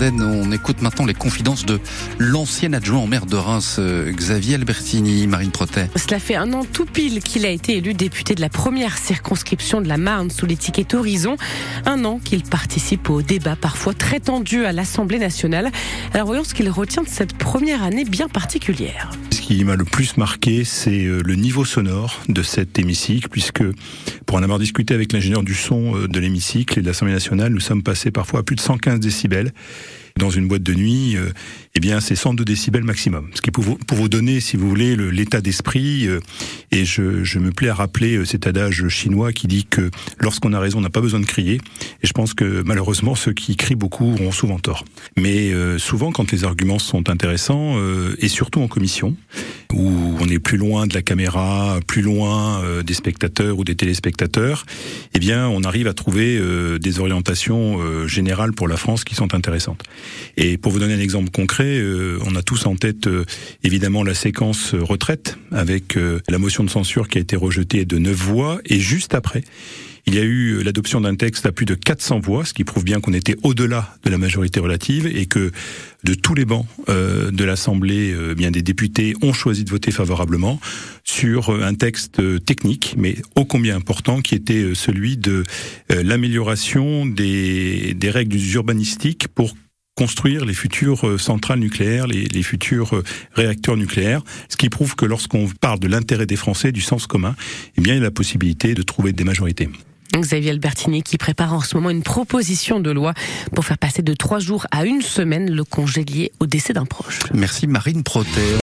On écoute maintenant les confidences de l'ancien adjoint au maire de Reims, euh, Xavier Albertini, Marine Protet. Cela fait un an tout pile qu'il a été élu député de la première circonscription de la Marne sous l'étiquette Horizon. Un an qu'il participe au débat parfois très tendu à l'Assemblée nationale. Alors voyons ce qu'il retient de cette première année bien particulière. Ce qui m'a le plus marqué, c'est euh, le niveau sonore de cet hémicycle, puisque pour en avoir discuté avec l'ingénieur du son euh, de l'hémicycle et de l'Assemblée nationale, nous sommes passés parfois à plus de 115 décibels dans une boîte de nuit, euh, eh bien, c'est 102 décibels maximum. Ce qui pour vous, pour vous donner, si vous voulez, l'état d'esprit. Euh, et je, je, me plais à rappeler euh, cet adage chinois qui dit que lorsqu'on a raison, on n'a pas besoin de crier. Et je pense que malheureusement, ceux qui crient beaucoup ont souvent tort. Mais souvent, quand les arguments sont intéressants, et surtout en commission, où on est plus loin de la caméra, plus loin des spectateurs ou des téléspectateurs, eh bien, on arrive à trouver des orientations générales pour la France qui sont intéressantes. Et pour vous donner un exemple concret, euh, on a tous en tête euh, évidemment la séquence euh, retraite avec la motion de censure qui a été rejetée de neuf voix et juste après il y a eu l'adoption d'un texte à plus de 400 voix, ce qui prouve bien qu'on était au-delà de la majorité relative et que de tous les bancs de l'Assemblée, bien des députés ont choisi de voter favorablement sur un texte technique, mais ô combien important, qui était celui de l'amélioration des, règles urbanistiques pour construire les futures euh, centrales nucléaires, les, les, futurs euh, réacteurs nucléaires, ce qui prouve que lorsqu'on parle de l'intérêt des Français, du sens commun, eh bien il y a la possibilité de trouver des majorités. Xavier Albertini qui prépare en ce moment une proposition de loi pour faire passer de trois jours à une semaine le congé lié au décès d'un proche. Merci Marine Proter.